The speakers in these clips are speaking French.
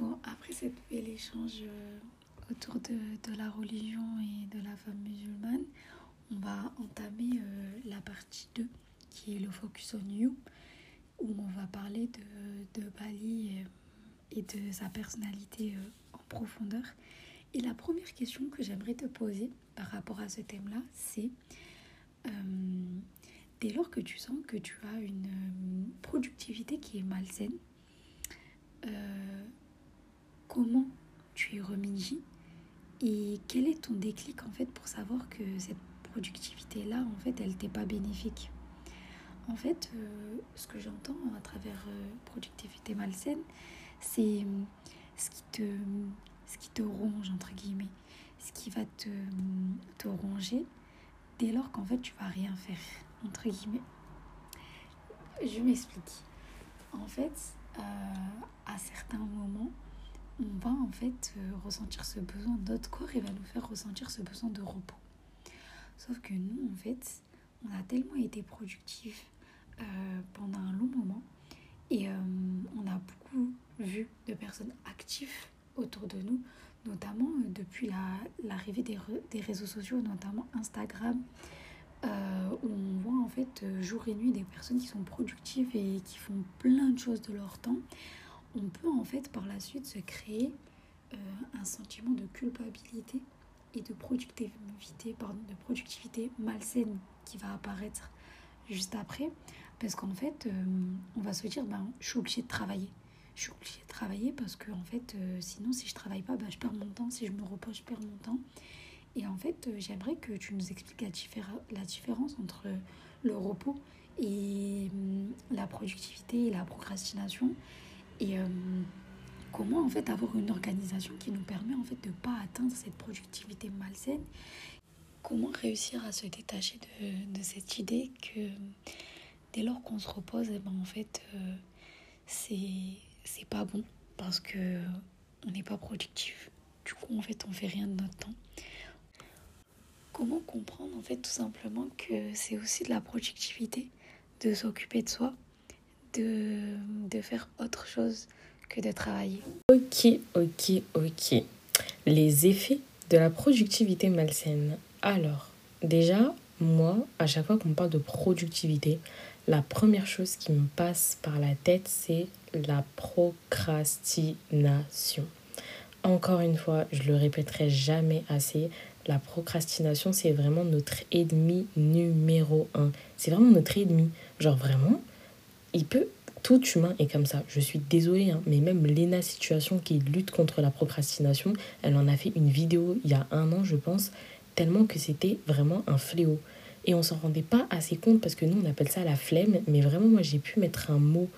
Bon, après cet bel échange euh, autour de, la religion et de la femme musulmane, on va entamer euh, la partie 2 qui est le focus on you, où on va parler de, Bali et, et, de sa personnalité euh, en profondeur. Et la première question que j'aimerais te poser par rapport à ce thème-là, c'est euh, dès lors que tu sens que tu as une euh, productivité qui est malsaine, euh, comment tu y remédies et quel est ton déclic en fait pour savoir que cette productivité là en fait elle t'est pas bénéfique. En fait euh, ce que j'entends à travers euh, productivité malsaine c'est ce qui te ce qui te ronge entre guillemets. Ce qui va te, te ronger dès lors qu'en fait tu vas rien faire entre guillemets. Je m'explique. En fait euh, à certains moments on va en fait euh, ressentir ce besoin. Notre corps il va nous faire ressentir ce besoin de repos. Sauf que nous en fait on a tellement été productifs euh, pendant un long moment et euh, on a beaucoup vu de personnes actives autour de nous notamment depuis l'arrivée la, des, des réseaux sociaux notamment Instagram où on voit en fait jour et nuit des personnes qui sont productives et qui font plein de choses de leur temps on peut en fait par la suite se créer euh, un sentiment de culpabilité et de productivité, pardon, de productivité malsaine qui va apparaître juste après. Parce qu'en fait, euh, on va se dire, ben, je suis obligée de travailler. Je suis obligée de travailler parce que en fait, euh, sinon, si je travaille pas, ben, je perds mon temps. Si je me repose, je perds mon temps. Et en fait, j'aimerais que tu nous expliques la, diffé la différence entre le repos et euh, la productivité et la procrastination et euh, comment en fait avoir une organisation qui nous permet en fait de pas atteindre cette productivité malsaine? Comment réussir à se détacher de, cette idée que dès lors qu'on se repose eh ben en fait euh, c'est pas bon parce que on n'est pas productif. Du coup en fait on fait rien de notre temps. Comment comprendre en fait tout simplement que c'est aussi de la productivité de s'occuper de soi de, de faire autre chose que de travailler. Ok, ok, ok. Les effets de la productivité malsaine. Alors, déjà, moi, à chaque fois qu'on parle de productivité, la première chose qui me passe par la tête, c'est la procrastination. Encore une fois, je le répéterai jamais assez, la procrastination, c'est vraiment notre ennemi numéro un. C'est vraiment notre ennemi. Genre vraiment, il peut tout humain est comme ça. Je suis désolée, hein, mais même Lena Situation qui lutte contre la procrastination, elle en a fait une vidéo il y a un an, je pense, tellement que c'était vraiment un fléau. Et on s'en rendait pas assez compte parce que nous, on appelle ça la flemme, mais vraiment, moi, j'ai pu mettre un mot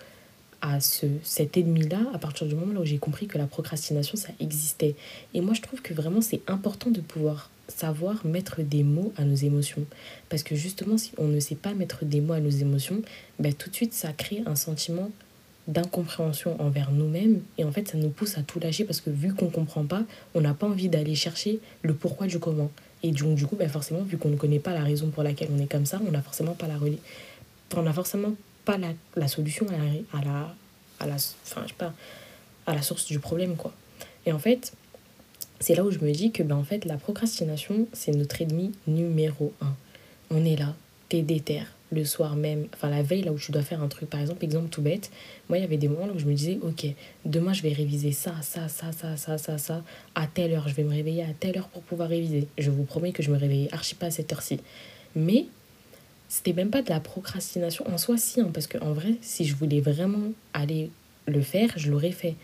à ce, cet ennemi-là à partir du moment où j'ai compris que la procrastination, ça existait. Et moi, je trouve que vraiment, c'est important de pouvoir savoir mettre des mots à nos émotions. Parce que justement, si on ne sait pas mettre des mots à nos émotions, ben, tout de suite, ça crée un sentiment d'incompréhension envers nous-mêmes. Et en fait, ça nous pousse à tout lâcher parce que vu qu'on ne comprend pas, on n'a pas envie d'aller chercher le pourquoi du comment. Et donc, du coup, ben, forcément, vu qu'on ne connaît pas la raison pour laquelle on est comme ça, on n'a forcément pas la on n'a forcément pas la, la solution à la, à la, à la, enfin, je sais pas, à la source du problème, quoi. Et en fait, c'est là où je me dis que ben, en fait, la procrastination, c'est notre ennemi numéro un. On est là, t'es déter, le soir même, enfin la veille, là où tu dois faire un truc. Par exemple, exemple tout bête, moi, il y avait des moments où je me disais, ok, demain, je vais réviser ça, ça, ça, ça, ça, ça, ça, à telle heure. Je vais me réveiller à telle heure pour pouvoir réviser. Je vous promets que je me réveillais archi pas à cette heure-ci. Mais c'était même pas de la procrastination en soi, si, hein, parce qu'en vrai, si je voulais vraiment aller le faire, je l'aurais fait.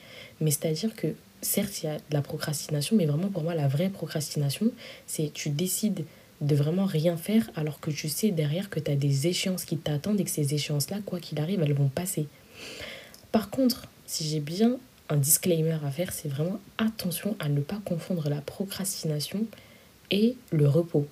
Mais c'est-à-dire que certes, il y a de la procrastination, mais vraiment pour moi, la vraie procrastination, c'est tu décides de vraiment rien faire alors que tu sais derrière que tu as des échéances qui t'attendent et que ces échéances-là, quoi qu'il arrive, elles vont passer. Par contre, si j'ai bien un disclaimer à faire, c'est vraiment attention à ne pas confondre la procrastination et le repos.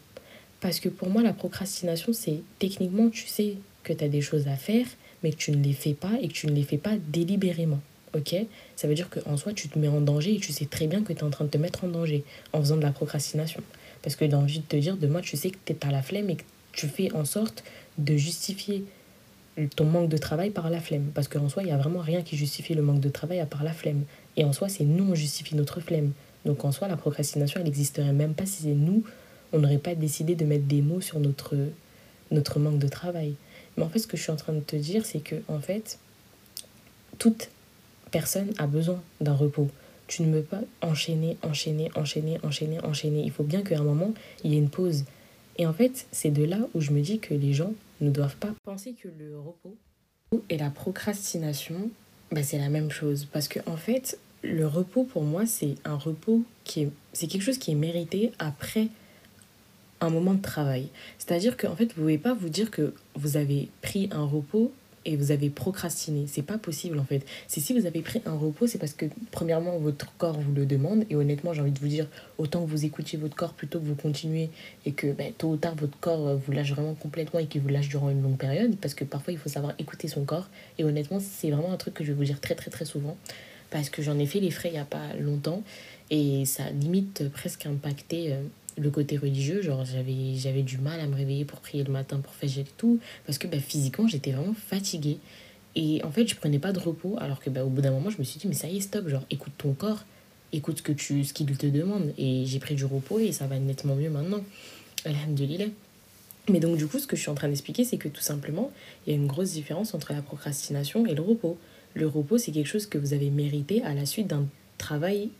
Parce que pour moi, la procrastination, c'est techniquement, tu sais que tu as des choses à faire, mais que tu ne les fais pas et que tu ne les fais pas délibérément ok? Ça veut dire qu'en soi, tu te mets en danger et tu sais très bien que tu es en train de te mettre en danger en faisant de la procrastination. Parce que j'ai envie de te dire, demain, tu sais que tu à la flemme et que tu fais en sorte de justifier ton manque de travail par la flemme. Parce qu'en soi, il n'y a vraiment rien qui justifie le manque de travail à part la flemme. Et en soi, c'est nous, on justifie notre flemme. Donc en soi, la procrastination, elle n'existerait même pas si c'est nous, on n'aurait pas décidé de mettre des mots sur notre, notre manque de travail. Mais en fait, ce que je suis en train de te dire, c'est que, en fait, toute personne a besoin d'un repos. Tu ne peux pas enchaîner, enchaîner, enchaîner, enchaîner, enchaîner. Il faut bien qu'à un moment, il y ait une pause. Et en fait, c'est de là où je me dis que les gens ne doivent pas penser que le repos et la procrastination, bah, c'est la même chose. Parce que, en fait, le repos, pour moi, c'est un repos qui est... C'est quelque chose qui est mérité après un moment de travail. C'est-à-dire qu'en fait, vous ne pouvez pas vous dire que vous avez pris un repos et vous avez procrastiné. C'est pas possible en fait. C'est si vous avez pris un repos, c'est parce que premièrement votre corps vous le demande et honnêtement j'ai envie de vous dire autant que vous écoutiez votre corps plutôt que vous continuez et que ben, tôt ou tard votre corps euh, vous lâche vraiment complètement et qu'il vous lâche durant une longue période parce que parfois il faut savoir écouter son corps et honnêtement c'est vraiment un truc que je vais vous dire très très très souvent parce que j'en ai fait les frais il y a pas longtemps et ça limite presque impacté euh, le côté religieux, genre j'avais, j'avais du mal à me réveiller pour prier le matin, pour faire et tout, parce que bah, physiquement j'étais vraiment fatiguée. Et en fait, je prenais pas de repos, alors que bah, au bout d'un moment, je me suis dit, mais ça y est, stop, genre écoute ton corps, écoute ce que tu ce qu'il te demande. Et j'ai pris du repos et ça va nettement mieux maintenant. Alhamdulillah. Mais donc, du coup, ce que je suis en train d'expliquer, c'est que tout simplement, il y a une grosse différence entre la procrastination et le repos. Le repos, c'est quelque chose que vous avez mérité à la suite d'un travail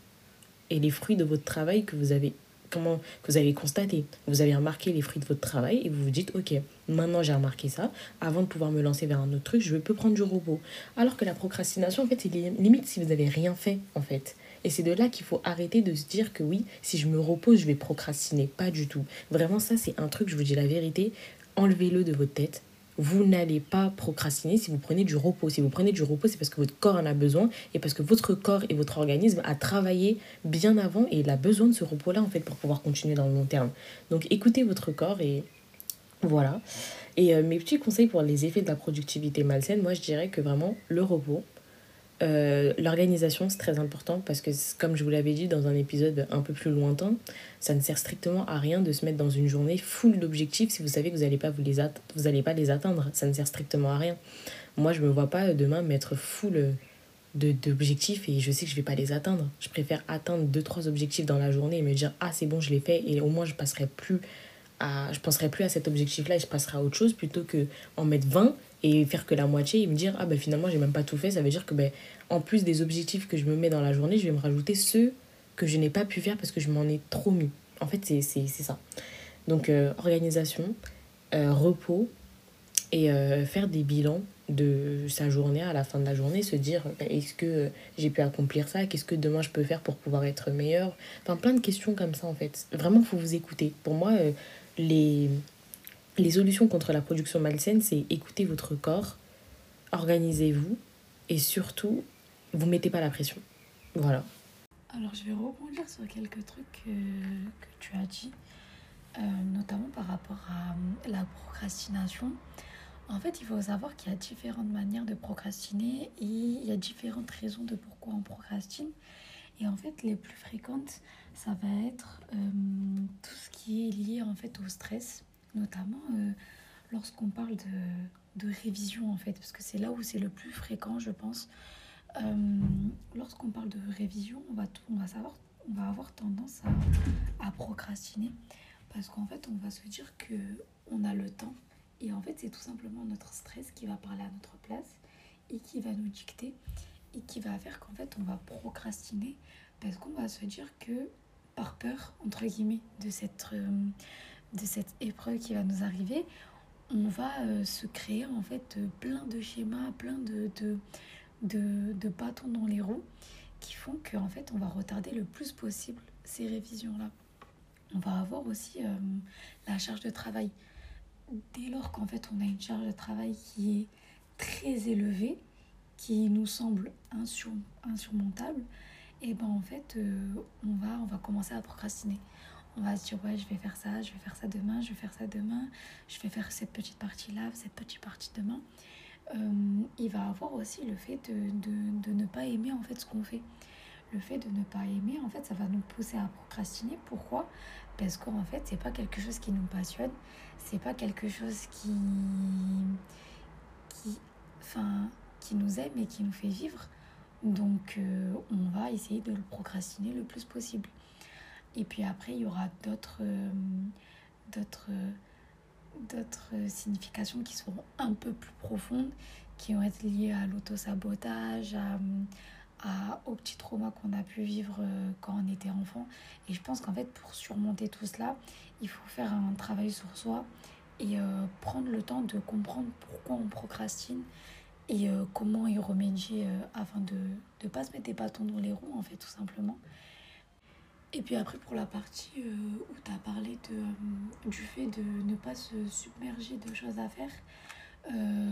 et les fruits de votre travail que vous avez comment que vous avez constaté. Vous avez remarqué les fruits de votre travail et vous vous dites, ok, maintenant j'ai remarqué ça, avant de pouvoir me lancer vers un autre truc, je peux prendre du robot. Alors que la procrastination, en fait, c'est limite si vous n'avez rien fait, en fait. Et c'est de là qu'il faut arrêter de se dire que oui, si je me repose, je vais procrastiner. Pas du tout. Vraiment, ça, c'est un truc, je vous dis la vérité, enlevez-le de votre tête vous n'allez pas procrastiner si vous prenez du repos. Si vous prenez du repos, c'est parce que votre corps en a besoin et parce que votre corps et votre organisme a travaillé bien avant et il a besoin de ce repos-là en fait pour pouvoir continuer dans le long terme. Donc écoutez votre corps et voilà. Et euh, mes petits conseils pour les effets de la productivité malsaine, moi je dirais que vraiment le repos, euh, l'organisation, c'est très important parce que, comme je vous l'avais dit dans un épisode un peu plus lointain, ça ne sert strictement à rien de se mettre dans une journée full d'objectifs si vous savez que vous n'allez pas, les pas les atteindre. Ça ne sert strictement à rien. Moi, je ne me vois pas demain mettre full d'objectifs et je sais que je ne vais pas les atteindre. Je préfère atteindre 2-3 objectifs dans la journée et me dire Ah, c'est bon, je l'ai fait et au moins je passerai plus à, je penserai plus à cet objectif-là et je passerai à autre chose plutôt que en mettre 20 et faire que la moitié et me dire ah ben finalement j'ai même pas tout fait ça veut dire que ben en plus des objectifs que je me mets dans la journée je vais me rajouter ceux que je n'ai pas pu faire parce que je m'en ai trop mis. En fait c'est ça. Donc euh, organisation euh, repos et euh, faire des bilans de sa journée à la fin de la journée se dire ben, est-ce que j'ai pu accomplir ça qu'est-ce que demain je peux faire pour pouvoir être meilleur? Enfin plein de questions comme ça en fait. Vraiment faut vous écouter. Pour moi les les solutions contre la production malsaine, c'est écouter votre corps, organisez-vous et surtout, vous mettez pas la pression. Voilà. Alors, je vais rebondir sur quelques trucs que, tu as dit, euh, notamment par rapport à euh, la procrastination. En fait, il faut savoir qu'il y a différentes manières de procrastiner et il y a différentes raisons de pourquoi on procrastine. Et en fait, les plus fréquentes, ça va être euh, tout ce qui est lié en fait au stress notamment euh, lorsqu'on parle de, révision en fait, parce que c'est là où c'est le plus fréquent, je pense. Euh, lorsqu'on parle de révision, on va, on va savoir, on va avoir tendance à, à procrastiner, parce qu'en fait, on va se dire que on a le temps, et en fait, c'est tout simplement notre stress qui va parler à notre place et qui va nous dicter et qui va faire qu'en fait, on va procrastiner, parce qu'on va se dire que par peur entre guillemets de cette euh, de cette épreuve qui va nous arriver, on va euh, se créer en fait euh, plein de schémas, plein de, bâtons dans les roues qui font qu'en fait on va retarder le plus possible ces révisions-là. On va avoir aussi euh, la charge de travail. Dès lors qu'en fait on a une charge de travail qui est très élevée, qui nous semble insurmontable, et eh ben en fait on, va, on va commencer à procrastiner on va se dire ouais je vais faire ça, je vais faire ça demain, je vais faire ça demain, je vais faire cette petite partie là, cette petite partie demain. Euh, il va avoir aussi le fait de, de, de, ne pas aimer en fait ce qu'on fait. Le fait de ne pas aimer, en fait, ça va nous pousser à procrastiner. Pourquoi? Parce qu'en fait, c'est pas quelque chose qui nous passionne, c'est pas quelque chose qui, qui, enfin, qui nous aime et qui nous fait vivre. Donc euh, on va essayer de le procrastiner le plus possible. Et puis après, il y aura d'autres euh, d'autres d'autres significations qui seront un peu plus profondes, qui vont être liées à l'autosabotage, à, aux petits traumas qu'on a pu vivre euh, quand on était enfant. Et je pense qu'en fait, pour surmonter tout cela, il faut faire un travail sur soi et euh, prendre le temps de comprendre pourquoi on procrastine et comment y remédier afin de ne pas se mettre des bâtons dans les roues, en fait, tout simplement. Et puis après, pour la partie où tu as parlé de, du fait de ne pas se submerger de choses à faire,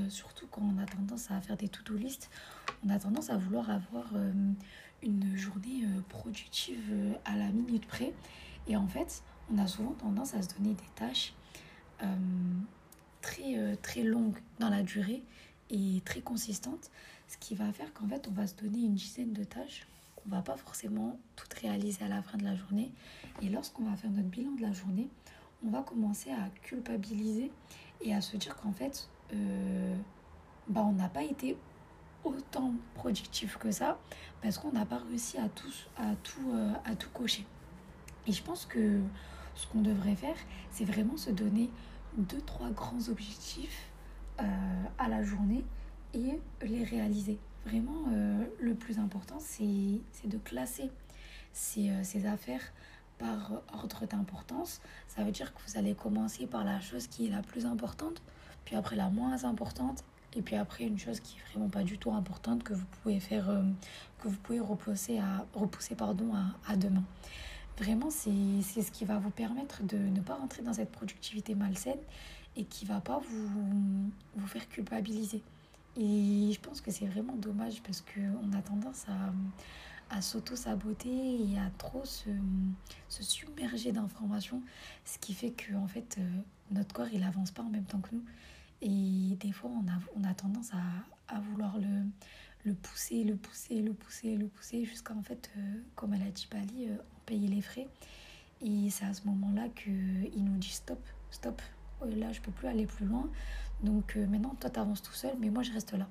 surtout quand on a tendance à faire des to-do list, on a tendance à vouloir avoir euh, une journée euh, productive euh, à la minute près. Et en fait, on a souvent tendance à se donner des tâches très, très longues dans la durée et très consistantes. Ce qui va faire qu'en fait, on va se donner une dizaine de tâches qu'on va pas forcément toutes réaliser à la fin de la journée. Et lorsqu'on va faire notre bilan de la journée, on va commencer à culpabiliser et à se dire qu'en fait, bah, on n'a pas été autant productif que ça parce qu'on n'a pas réussi tout, euh, à tout cocher. Et je pense que ce qu'on devrait faire, c'est vraiment se donner deux, trois grands objectifs euh, à la journée et les réaliser. Vraiment, euh, le plus important, c'est de classer ces, ces affaires par ordre d'importance. Ça veut dire que vous allez commencer par la chose qui est la plus importante, puis après la moins importante, et puis après, une chose qui est vraiment pas du tout importante que vous pouvez faire, euh, que vous pouvez repousser, à, repousser pardon, à, à demain. Vraiment, c'est ce qui va vous permettre de ne pas rentrer dans cette productivité malsaine et qui va pas vous, vous faire culpabiliser. Et je pense que c'est vraiment dommage parce qu'on a tendance à, à s'auto-saboter et à trop se, se submerger d'informations, ce qui fait que en fait, euh, notre corps, il avance pas en même temps que nous. Et des fois, on a, on a tendance à, à vouloir le, le pousser, le pousser, le pousser, le pousser, jusqu'à en fait, euh, comme elle a dit Bali, euh, payer les frais. Et c'est à ce moment-là qu'il nous dit stop, stop, oh, là je peux plus aller plus loin. Donc euh, maintenant, toi tu avances tout seul, mais moi je reste là.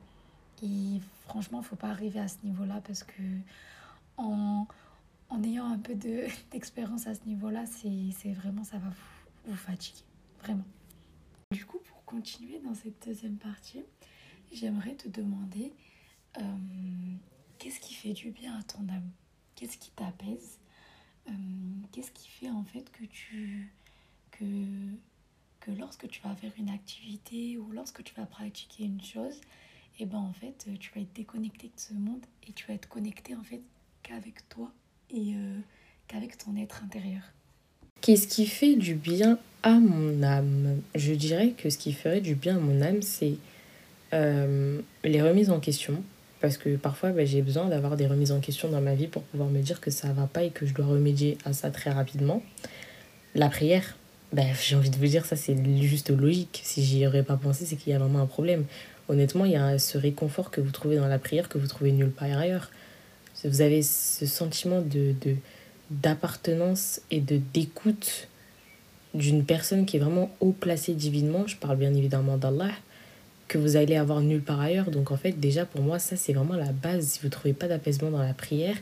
Et franchement, il faut pas arriver à ce niveau-là parce que en, en ayant un peu d'expérience à ce niveau-là, c'est vraiment, ça va vous, vous fatiguer. Vraiment. Du coup, continuer dans cette deuxième partie, j'aimerais te demander euh, qu'est-ce qui fait du bien à ton âme? Qu'est-ce qui t'apaise? Euh, Qu'est-ce qui fait en fait que tu que, que lorsque tu vas faire une activité ou lorsque tu vas pratiquer une chose, et eh ben en fait tu vas être déconnecté de ce monde et tu vas être connecté en fait qu'avec toi et euh, qu'avec ton être intérieur. Qu'est-ce qui fait du bien à mon âme? Je dirais que ce qui ferait du bien à mon âme, c'est euh, les remises en question. Parce que parfois, bah, j'ai besoin d'avoir des remises en question dans ma vie pour pouvoir me dire que ça va pas et que je dois remédier à ça très rapidement. La prière, bah, j'ai envie de vous dire, ça c'est juste logique. Si j'y aurais pas pensé, c'est qu'il y a vraiment un problème. Honnêtement, il y a ce réconfort que vous trouvez dans la prière que vous trouvez nulle part ailleurs. Vous avez ce sentiment de d'appartenance et de d'écoute d'une personne qui est vraiment haut placée divinement, je parle bien évidemment d'Allah, que vous allez avoir nulle part ailleurs. Donc en fait, déjà pour moi, ça c'est vraiment la base. Si vous ne trouvez pas d'apaisement dans la prière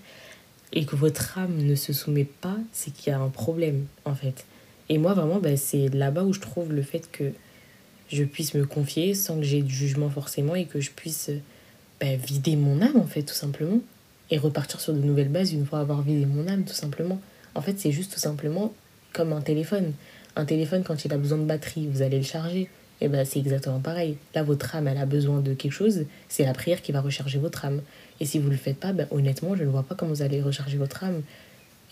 et que votre âme ne se soumet pas, c'est qu'il y a un problème en fait. Et moi vraiment, ben, c'est là-bas où je trouve le fait que je puisse me confier sans que j'ai de jugement forcément et que je puisse ben, vider mon âme en fait tout simplement et repartir sur de nouvelles bases une fois avoir vidé mon âme, tout simplement. En fait, c'est juste tout simplement comme un téléphone. Un téléphone, quand il a besoin de batterie, vous allez le charger. Et eh ben c'est exactement pareil. Là, votre âme, elle a besoin de quelque chose, c'est la prière qui va recharger votre âme. Et si vous ne le faites pas, ben, honnêtement, je ne vois pas comment vous allez recharger votre âme.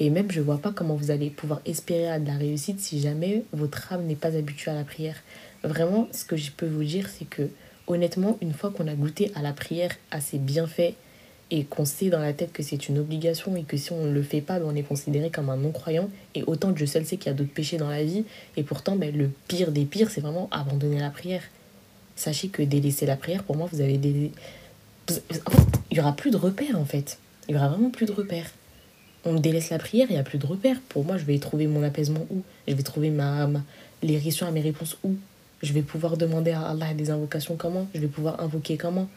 Et même, je ne vois pas comment vous allez pouvoir espérer à de la réussite si jamais votre âme n'est pas habituée à la prière. Vraiment, ce que je peux vous dire, c'est que, honnêtement, une fois qu'on a goûté à la prière, à ses bienfaits, et qu'on sait dans la tête que c'est une obligation et que si on ne le fait pas, ben, on est considéré comme un non-croyant. Et autant Dieu seul sait qu'il y a d'autres péchés dans la vie. Et pourtant, ben, le pire des pires, c'est vraiment abandonner la prière. Sachez que délaisser la prière, pour moi, vous avez des... Il n'y aura plus de repères, en fait. Il n'y aura vraiment plus de repères. On délaisse la prière, il n'y a plus de repères. Pour moi, je vais trouver mon apaisement où? Je vais trouver ma, ma, les réactions à mes réponses où? Je vais pouvoir demander à Allah des invocations comment? Je vais pouvoir invoquer comment?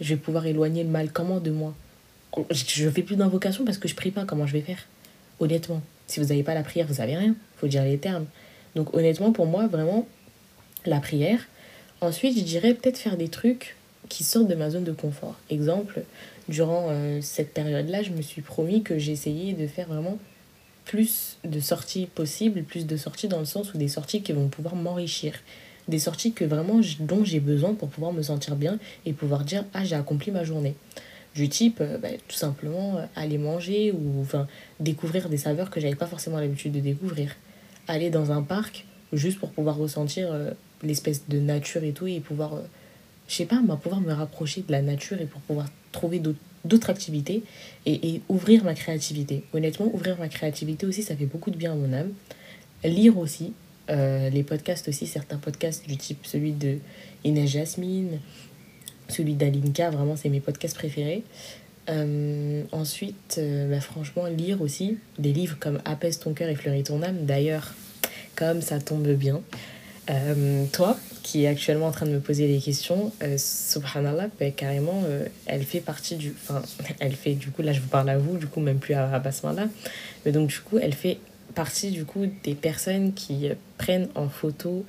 Je vais pouvoir éloigner le mal comment de moi? Je fais plus d'invocation parce que je prie pas. Comment je vais faire Honnêtement. Si vous n'avez pas la prière, vous savez rien. faut dire les termes. Donc honnêtement, pour moi, vraiment, la prière. Ensuite, je dirais peut-être faire des trucs qui sortent de ma zone de confort. Exemple, durant euh, cette période-là, je me suis promis que j'essayais de faire vraiment plus de sorties possibles, plus de sorties dans le sens où des sorties qui vont pouvoir m'enrichir. Des sorties que vraiment dont j'ai besoin pour pouvoir me sentir bien et pouvoir dire ah j'ai accompli ma journée. Du type euh, bah, tout simplement euh, aller manger ou enfin découvrir des saveurs que j'avais pas forcément l'habitude de découvrir. Aller dans un parc juste pour pouvoir ressentir l'espèce de nature et tout et pouvoir je sais pas, moi, pouvoir me rapprocher de la nature et pour pouvoir trouver d'autres activités et, et, ouvrir ma créativité. Honnêtement, ouvrir ma créativité aussi, ça fait beaucoup de bien à mon âme. Lire aussi, euh, les podcasts aussi, certains podcasts du type celui de Inès Jasmine, celui d'Alinka, vraiment, c'est mes podcasts préférés. Euh, ensuite, euh, bah, franchement, lire aussi des livres comme Apaise ton cœur et fleurit ton âme. D'ailleurs, comme ça tombe bien, toi, qui est actuellement en train de me poser des questions, euh, subhanallah, ben, carrément, euh, elle fait partie du... Enfin, elle fait, du coup, là je vous parle à vous, du coup, même plus à, à. Mais donc, du coup, elle fait partie, du coup, des personnes qui prennent en photo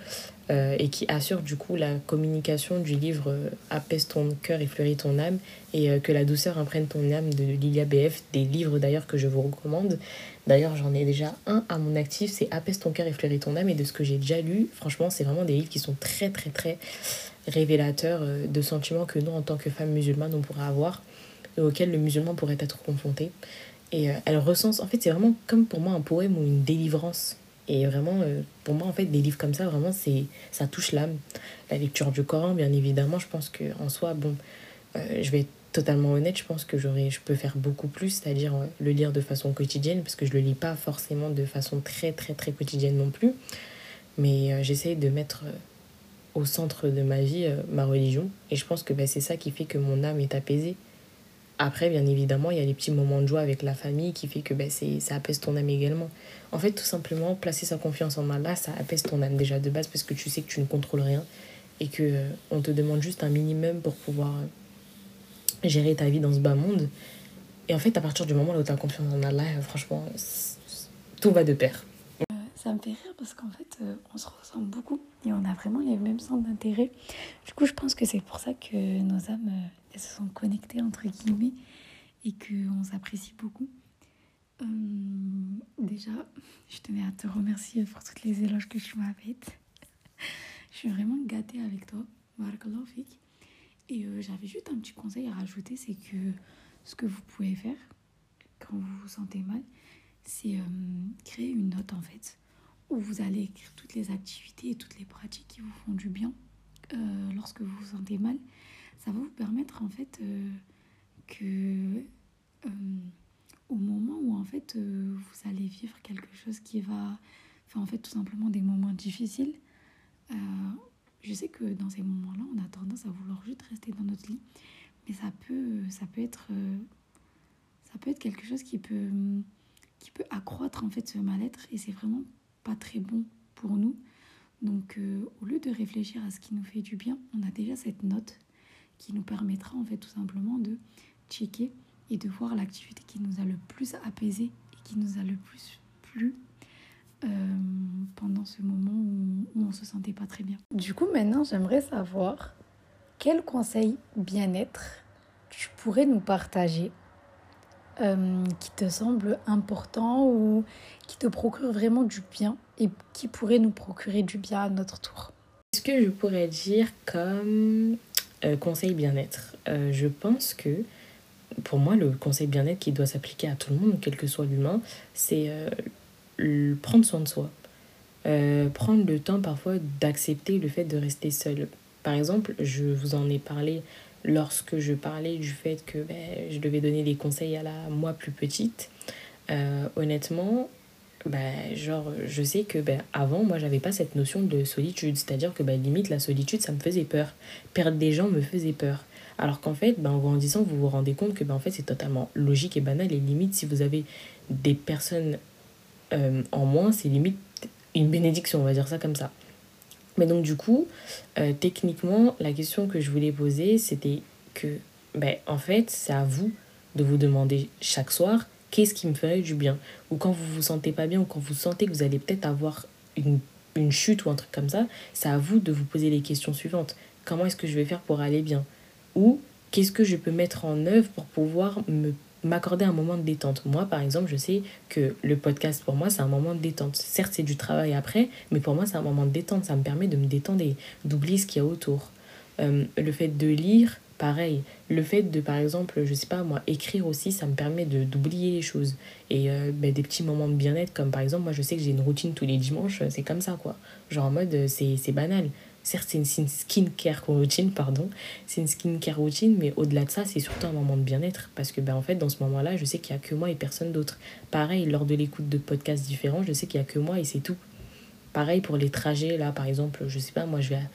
euh, et qui assure du coup la communication du livre euh, Apaise ton cœur et fleurit ton âme et euh, que la douceur imprègne ton âme de Lilia BF, des livres d'ailleurs que je vous recommande. D'ailleurs, j'en ai déjà un à mon actif, c'est Apaise ton cœur et fleurit ton âme et de ce que j'ai déjà lu, franchement, c'est vraiment des livres qui sont très très très révélateurs de sentiments que nous en tant que femmes musulmanes on pourrait avoir et auxquels le musulman pourrait être confronté. Et elle recense, en fait, c'est vraiment comme pour moi un poème ou une délivrance et vraiment, euh, pour moi, en fait, des livres comme ça, vraiment, c'est ça touche l'âme. La lecture du Coran, bien évidemment, je pense qu'en soi, bon, euh, je vais totalement honnête, je pense que j'aurais, je peux faire beaucoup plus, c'est-à-dire euh, le lire de façon quotidienne, parce que je le lis pas forcément de façon très, très, très quotidienne non plus. Mais j'essaye de mettre au centre de ma vie ma religion. Et je pense que bah, c'est ça qui fait que mon âme est apaisée. Après, bien évidemment, il y a les petits moments de joie avec la famille qui fait que ben, c'est, ça apaise ton âme également. En fait, tout simplement, placer sa confiance en Allah, ça apaise ton âme déjà de base parce que tu sais que tu ne contrôles rien et que euh, on te demande juste un minimum pour pouvoir euh, gérer ta vie dans ce bas monde. Et en fait, à partir du moment où tu as confiance en Allah, euh, franchement, tout va de pair. ça me fait rire parce qu'en fait, on se ressemble beaucoup et on a vraiment les mêmes centres d'intérêt. Du coup, je pense que c'est pour ça que nos âmes elles se sont connectées entre guillemets et qu'on s'apprécie beaucoup. Euh, déjà, je tenais à te remercier pour toutes les éloges que tu m'as faites. je suis vraiment gâtée avec toi. Et euh, j'avais juste un petit conseil à rajouter, c'est que ce que vous pouvez faire quand vous vous sentez mal, c'est euh, créer une note en fait, où vous allez écrire toutes les activités et toutes les pratiques qui vous font du bien lorsque vous vous sentez mal. Ça va vous permettre en fait euh, que euh, au moment où en fait euh, vous allez vivre quelque chose qui va faire en fait tout simplement des moments difficiles je sais que dans ces moments-là on a tendance à vouloir juste rester dans notre lit mais ça peut peut être quelque chose qui peut accroître en fait ce mal-être et c'est vraiment pas très bon pour nous. Donc au lieu de réfléchir à ce qui nous fait du bien on a déjà cette note qui nous permettra en fait tout simplement de checker et de voir l'activité qui nous a le plus apaisé et qui nous a le plus plu euh, pendant ce moment où, on se sentait pas très bien. Du coup, maintenant, j'aimerais savoir quel conseil bien-être tu pourrais nous partager euh, qui te semble important ou qui te procure vraiment du bien et qui pourrait nous procurer du bien à notre tour. Ce que je pourrais dire comme euh, conseil bien-être? Euh, je pense que pour moi, le conseil bien-être qui doit s'appliquer à tout le monde, quel que soit l'humain, c'est euh, prendre soin de soi. prendre le temps parfois d'accepter le fait de rester seul. Par exemple, je vous en ai parlé lorsque je parlais du fait que ben, je devais donner des conseils à la moi plus petite. honnêtement, bah, genre, je sais que ben, avant, moi, j'avais pas cette notion de solitude. C'est-à-dire que ben, limite, la solitude, ça me faisait peur. Perdre des gens me faisait peur. Alors qu'en fait, ben, en grandissant, vous vous rendez compte que ben, en fait, c'est totalement logique et banal. Et limite, si vous avez des personnes euh, en moins, c'est limite une bénédiction, on va dire ça comme ça. Mais donc, du coup, euh, techniquement, la question que je voulais poser, c'était que, ben, en fait, c'est à vous de vous demander chaque soir qu'est-ce qui me ferait du bien? Ou quand vous vous sentez pas bien, ou quand vous sentez que vous allez peut-être avoir une, une chute ou un truc comme ça, c'est à vous de vous poser les questions suivantes. Comment est-ce que je vais faire pour aller bien? Ou qu'est-ce que je peux mettre en œuvre pour pouvoir me m'accorder un moment de détente. Moi, par exemple, je sais que le podcast, pour moi, c'est un moment de détente. Certes, c'est du travail après, mais pour moi, c'est un moment de détente. Ça me permet de me détendre et d'oublier ce qu'il y a autour. Euh, le fait de lire, pareil. Le fait de, par exemple, je sais pas, moi, écrire aussi, ça me permet d'oublier les choses. Et euh, ben, des petits moments de bien-être, comme par exemple, moi, je sais que j'ai une routine tous les dimanches, c'est comme ça, quoi. Genre en mode, c'est banal. Certes, c'est une skincare routine, pardon. C'est une skincare routine, mais au-delà de ça, c'est surtout un moment de bien-être. Parce que, ben, en fait, dans ce moment-là, je sais qu'il n'y a que moi et personne d'autre. Pareil, lors de l'écoute de podcasts différents, je sais qu'il n'y a que moi et c'est tout. Pareil pour les trajets, là, par exemple, je sais pas, moi, je vais à,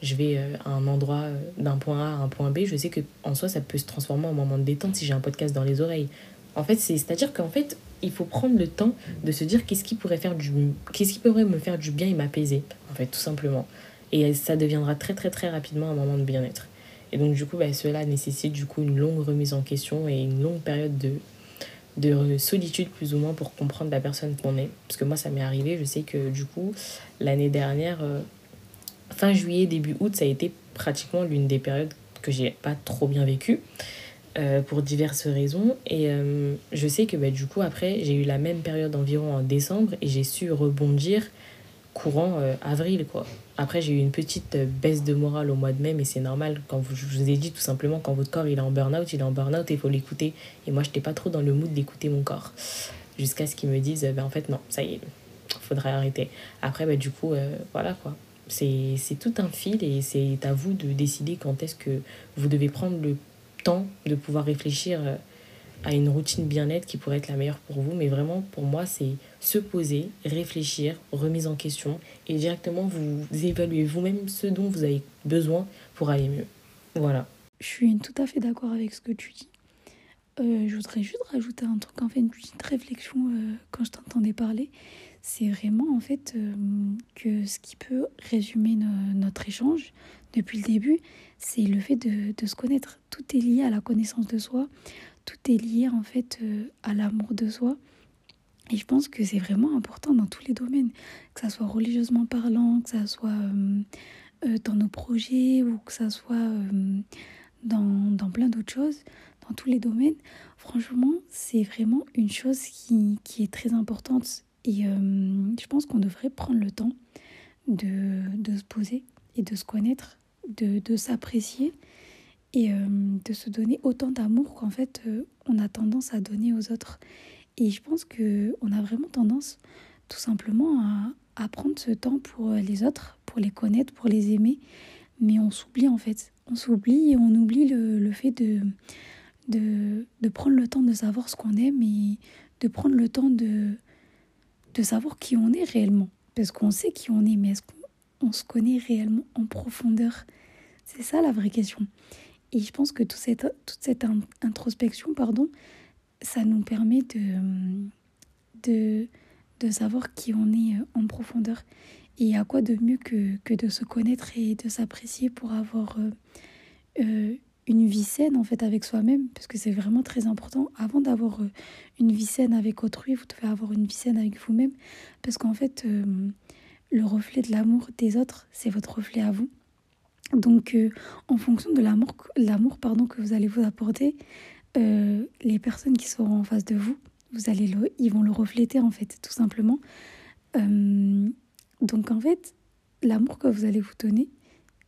je vais euh, un endroit euh, d'un point A à un point B, je sais que en soi, ça peut se transformer en moment de détente si j'ai un podcast dans les oreilles. En fait, c'est-à-dire qu'en fait, il faut prendre le temps de se dire qu'est-ce qui pourrait faire du qu'est-ce qui pourrait me faire du bien et m'apaiser en fait tout simplement et ça deviendra très très très rapidement un moment de bien-être. Et donc du coup, bah, cela nécessite du coup une longue remise en question et une longue période de, de solitude plus ou moins pour comprendre la personne qu'on est. Parce que moi, ça m'est arrivé, je sais que du coup, l'année dernière, euh, fin juillet, début août, ça a été pratiquement l'une des périodes que j'ai pas trop bien vécues. Euh, pour diverses raisons et euh, je sais que bah, du coup après j'ai eu la même période environ en décembre et j'ai su rebondir courant euh, avril quoi. Après j'ai eu une petite euh, baisse de morale au mois de mai mais c'est normal quand vous, je vous ai dit tout simplement quand votre corps il est en burn-out, il est en burn-out il faut l'écouter et moi j'étais pas trop dans le mood d'écouter mon corps jusqu'à ce qu'ils me disent ben en fait non, ça y est, faudrait arrêter. Après bah, du coup euh, voilà quoi. C'est tout un fil et c'est à vous de décider quand est-ce que vous devez prendre le temps de pouvoir réfléchir à une routine bien-être qui pourrait être la meilleure pour vous. Mais vraiment, pour moi, c'est se poser, réfléchir, remise en question et directement vous évaluer vous-même ce dont vous avez besoin pour aller mieux. Voilà. Je suis tout à fait d'accord avec ce que tu dis. Euh, je voudrais juste rajouter un truc, en fait, une petite réflexion euh, quand je t'entendais parler. C'est vraiment en fait euh, que ce qui peut résumer notre échange depuis le début, c'est le fait de, se connaître. Tout est lié à la connaissance de soi, tout est lié en fait à l'amour de soi. Et je pense que c'est vraiment important dans tous les domaines, que ça soit religieusement parlant, que ça soit euh, euh, dans nos projets ou que ça soit dans, dans, plein d'autres choses, dans tous les domaines. Franchement, c'est vraiment une chose qui, qui, est très importante et je pense qu'on devrait prendre le temps de, de, se poser et de se connaître, de, de s'apprécier et euh, de se donner autant d'amour qu'en fait euh, on a tendance à donner aux autres. Et je pense que on a vraiment tendance tout simplement à, à prendre ce temps pour euh, les autres, pour les connaître, pour les aimer, mais on s'oublie en fait. On s'oublie et on oublie le, le fait de, de, de, prendre le temps de savoir ce qu'on aime et de prendre le temps de, de savoir qui on est réellement. Parce qu'on sait qui on est, mais est-ce qu'on se connaît réellement en profondeur? C'est ça la vraie question. Et je pense que toute cette, toute cette introspection, pardon, ça nous permet de, de, de savoir qui on est euh, en profondeur. Et à quoi de mieux que, que de se connaître et de s'apprécier pour avoir euh, euh, une vie saine en fait avec soi-même, parce que c'est vraiment très important. Avant d'avoir une vie saine avec autrui, vous devez avoir une vie saine avec vous-même, parce qu'en fait, le reflet de l'amour des autres, c'est votre reflet à vous. Donc, en fonction de l'amour, l'amour pardon, que vous allez vous apporter, euh, les personnes qui seront en face de vous, vous allez le, ils vont le refléter en fait, tout simplement. Euh, donc, en fait, l'amour que vous allez vous donner,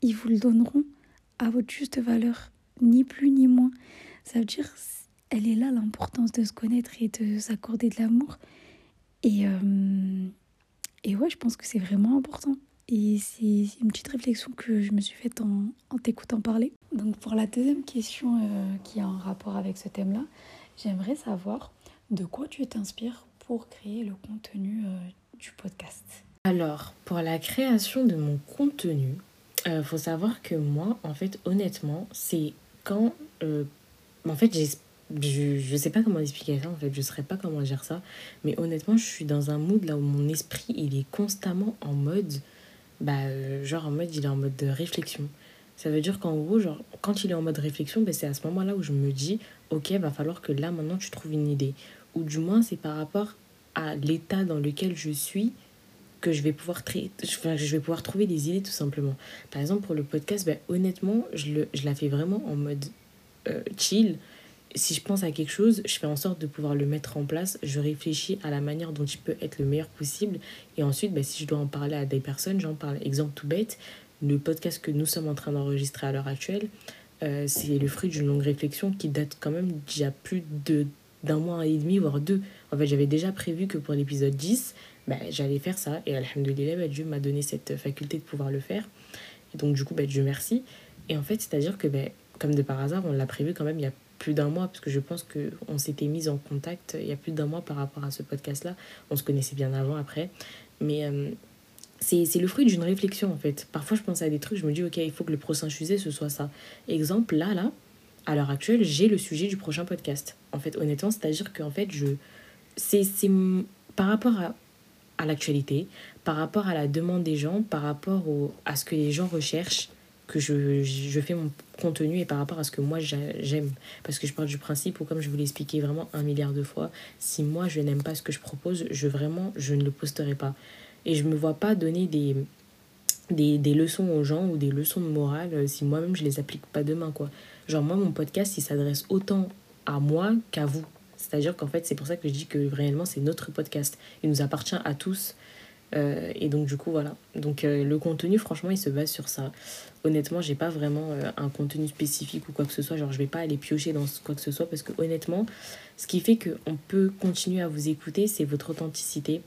ils vous le donneront à votre juste valeur, ni plus ni moins. Ça veut dire, elle est là l'importance de se connaître et de s'accorder de l'amour. Et, et ouais, je pense que c'est vraiment important. Et c'est une petite réflexion que je me suis faite en, en t'écoutant parler. Donc pour la deuxième question euh, qui a un rapport avec ce thème-là, j'aimerais savoir de quoi tu t'inspires pour créer le contenu euh, du podcast. Alors, pour la création de mon contenu, il euh, faut savoir que moi, en fait, honnêtement, c'est quand... en fait, je ne sais pas comment expliquer ça, en fait, je ne saurais pas comment dire ça, mais honnêtement, je suis dans un mood là où mon esprit, il est constamment en mode bah, euh, genre en mode, il est en mode de réflexion. Ça veut dire qu'en gros, genre, quand il est en mode réflexion, bah, c'est à ce moment-là où je me dis, ok, va falloir que là maintenant tu trouves une idée. Ou du moins c'est par rapport à l'état dans lequel je suis que je vais pouvoir je vais pouvoir trouver des idées tout simplement. Par exemple pour le podcast, ben, honnêtement, je, le, je la fais vraiment en mode euh, chill. Si je pense à quelque chose, je fais en sorte de pouvoir le mettre en place. Je réfléchis à la manière dont il peut être le meilleur possible. Et ensuite, ben, si je dois en parler à des personnes, j'en parle. Exemple tout bête, le podcast que nous sommes en train d'enregistrer à l'heure actuelle, euh, c'est le fruit d'une longue réflexion qui date quand même a plus d'un mois et demi, voire deux. En fait, j'avais déjà prévu que pour l'épisode 10, bah, j'allais faire ça. Et alhamdoulilah, bah, Dieu m'a donné cette faculté de pouvoir le faire. Donc, du coup, bah, Dieu merci. Et en fait, c'est-à-dire que, bah, comme de par hasard, on l'a prévu quand même il y a plus d'un mois, parce que je pense qu'on s'était mis en contact il y a plus d'un mois par rapport à ce podcast-là. On se connaissait bien avant, après. Mais euh, c'est le fruit d'une réflexion, en fait. Parfois, je pense à des trucs, je me dis, ok, il faut que le prochain sujet, ce soit ça. Exemple, là, là, à l'heure actuelle, j'ai le sujet du prochain podcast. En fait, honnêtement, c'est-à-dire qu'en fait, je... C'est par rapport à, à l'actualité, par rapport à la demande des gens, par rapport au, à ce que les gens recherchent, que je, je fais mon contenu et par rapport à ce que moi j'aime. Parce que je pars du principe où, comme je vous l'ai expliqué vraiment un milliard de fois, si moi je n'aime pas ce que je propose, je vraiment, je ne le posterai pas. Et je me vois pas donner des, des, des leçons aux gens ou des leçons de morale euh, si moi-même je les applique pas demain, quoi. Genre, moi, mon podcast, il s'adresse autant à moi qu'à vous. C'est-à-dire qu'en fait, c'est pour ça que je dis que réellement, c'est notre podcast. Il nous appartient à tous. Euh, et donc, du coup, voilà. Donc, euh, le contenu, franchement, il se base sur ça. Honnêtement, j'ai pas vraiment euh, un contenu spécifique ou quoi que ce soit. Genre, je vais pas aller piocher dans quoi que ce soit parce que, honnêtement, ce qui fait qu'on peut continuer à vous écouter, c'est votre authenticité.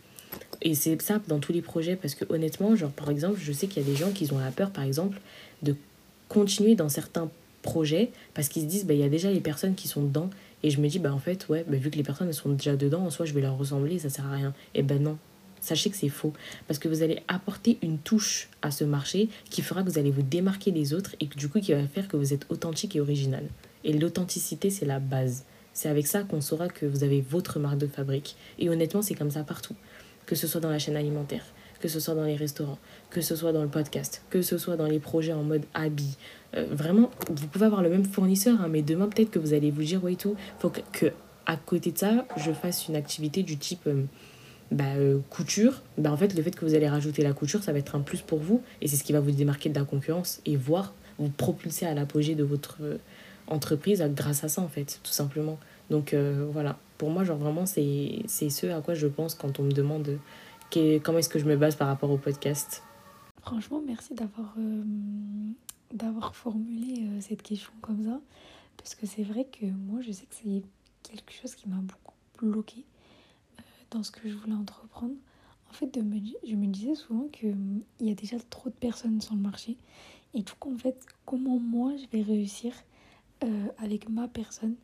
Et c'est ça dans tous les projets parce que, honnêtement, genre, par exemple, je sais qu'il y a des gens qui ont la peur, par exemple, de continuer dans certains projets parce qu'ils se disent, bah, il y a déjà les personnes qui sont dedans. Et je me dis, bah, en fait, ouais, bah, vu que les personnes sont déjà dedans, en soi, je vais leur ressembler, ça sert à rien. Et ben non, sachez que c'est faux. Parce que vous allez apporter une touche à ce marché qui fera que vous allez vous démarquer des autres et que du coup qui va faire que vous êtes authentique et original. Et l'authenticité, c'est la base. C'est avec ça qu'on saura que vous avez votre marque de fabrique. Et honnêtement, c'est comme ça partout. Que ce soit dans la chaîne alimentaire, que ce soit dans les restaurants, que ce soit dans le podcast, que ce soit dans les projets en mode habit. Euh, vraiment, vous pouvez avoir le même fournisseur, hein, mais demain, peut-être que vous allez vous dire, ouais, tout, faut que, à côté de ça, je fasse une activité du type euh, bah, euh, couture. Bah, en fait, le fait que vous allez rajouter la couture, ça va être un plus pour vous, et c'est ce qui va vous démarquer de la concurrence et voir vous propulser à l'apogée de votre entreprise grâce à ça, en fait, tout simplement. Donc voilà, pour moi, genre vraiment, c'est ce à quoi je pense quand on me demande comment est-ce que je me base par rapport au podcast Franchement, merci d'avoir euh, formulé euh, cette question comme ça. Parce que c'est vrai que moi, je sais que c'est quelque chose qui m'a beaucoup bloqué euh, dans ce que je voulais entreprendre. En fait, je me disais souvent qu'il y a déjà trop de personnes sur le marché. Et du coup, en fait, comment moi, je vais réussir avec ma personne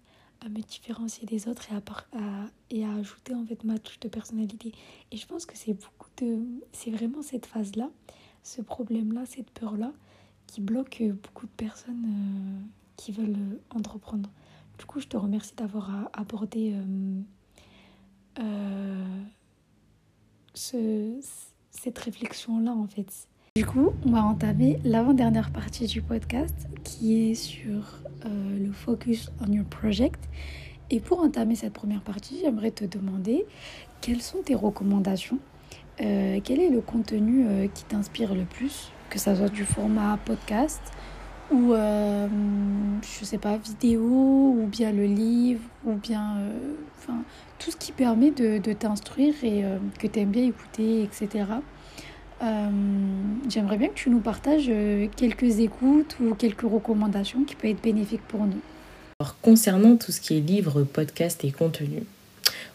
à me différencier des autres et à, et à ajouter en fait ma touche de personnalité. Et je pense que c'est beaucoup de c'est vraiment cette phase là, ce problème là, cette peur là qui bloque beaucoup de personnes euh, qui veulent euh, entreprendre. Du coup, je te remercie d'avoir abordé euh, ce, cette réflexion là en fait. Du coup, on va entamer l'avant-dernière partie du podcast qui est sur euh, le focus on your project. Et pour entamer cette première partie, j'aimerais te demander quelles sont tes recommandations? Euh, Quel est le contenu euh, qui t'inspire le plus? Que ça soit du format podcast ou, je sais pas, vidéo, ou bien le livre, ou bien enfin tout ce qui permet de, de t'instruire et que tu aimes bien écouter, etc. Euh, j'aimerais bien que tu nous partages euh, quelques écoutes ou quelques recommandations qui peuvent être bénéfiques pour nous. Alors, concernant tout ce qui est livres, podcasts et contenu,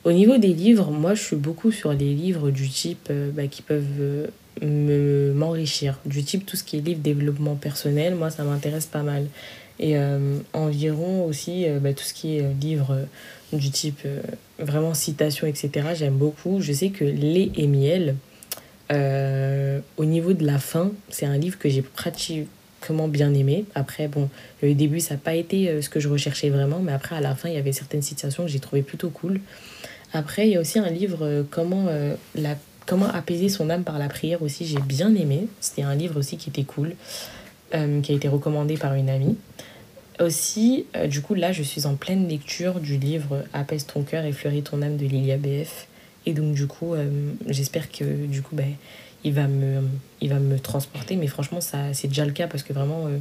au niveau des livres, moi je suis beaucoup sur les livres du type euh, bah, qui peuvent me m'enrichir, du type tout ce qui est livre développement personnel, moi ça m'intéresse pas mal. Et environ aussi bah, tout ce qui est livre du type vraiment citation, etc. J'aime beaucoup. Je sais que lait et miel, euh, au niveau de la fin, c'est un livre que j'ai pratiquement bien aimé. Après, bon, le début, ça n'a pas été euh, ce que je recherchais vraiment, mais après, à la fin, il y avait certaines situations que j'ai trouvé plutôt cool. Après, il y a aussi un livre, euh, comment, la, comment apaiser son âme par la prière aussi, j'ai bien aimé. C'était un livre aussi qui était cool, qui a été recommandé par une amie. Aussi, euh, du coup, là, je suis en pleine lecture du livre Apaise ton cœur et fleurit ton âme de Lilia BF. Et donc, du coup, euh, j'espère que, du coup, ben, il, va me, il va me transporter. Mais franchement, ça c'est déjà le cas parce que vraiment, euh,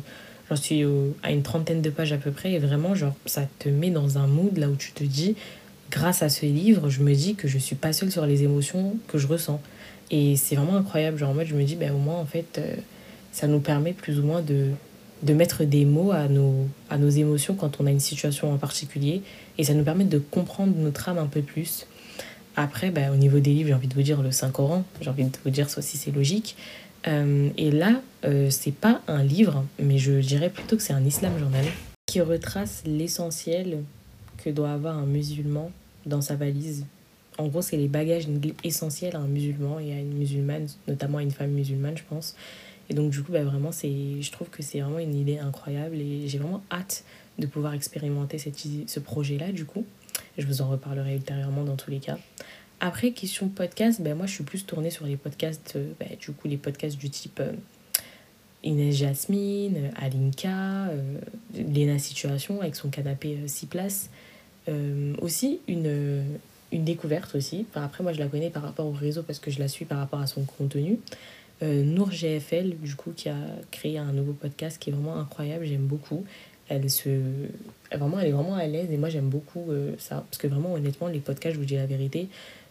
j'en suis à une trentaine de pages à peu près. Et vraiment, genre, ça te met dans un mood là où tu te dis, grâce à ce livre, je me dis que je suis pas seule sur les émotions que je ressens. Et c'est vraiment incroyable. Genre, en mode, je me dis, ben, au moins, en fait, ça nous permet plus ou moins de de mettre des mots à nos, à nos émotions quand on a une situation en particulier. Et ça nous permet de comprendre notre âme un peu plus. Après, bah, au niveau des livres, j'ai envie de vous dire le Saint-Coran. J'ai envie de vous dire ça aussi, c'est logique. Euh, et là, euh, c'est pas un livre, mais je dirais plutôt que c'est un islam journal qui retrace l'essentiel que doit avoir un musulman dans sa valise. En gros, c'est les bagages essentiels à un musulman et à une musulmane, notamment à une femme musulmane, je pense. Et donc, du coup, bah, vraiment, je trouve que c'est vraiment une idée incroyable et j'ai vraiment hâte de pouvoir expérimenter cette, ce projet-là, du coup. Je vous en reparlerai ultérieurement dans tous les cas. Après, question podcast, ben moi, je suis plus tournée sur les podcasts, euh, ben, du coup, les podcasts du type euh, Inès Jasmine, Alinka, euh, Léna Situation avec son canapé 6 places. Aussi, une, une découverte aussi. après, moi, je la connais par rapport au réseau parce que je la suis par rapport à son contenu. Euh, Nour GFL, du coup, qui a créé un nouveau podcast qui est vraiment incroyable, j'aime beaucoup. Elle, se... vraiment, elle est vraiment à l'aise et moi j'aime beaucoup euh, ça. Parce que vraiment, honnêtement, les podcasts, je vous dis la vérité,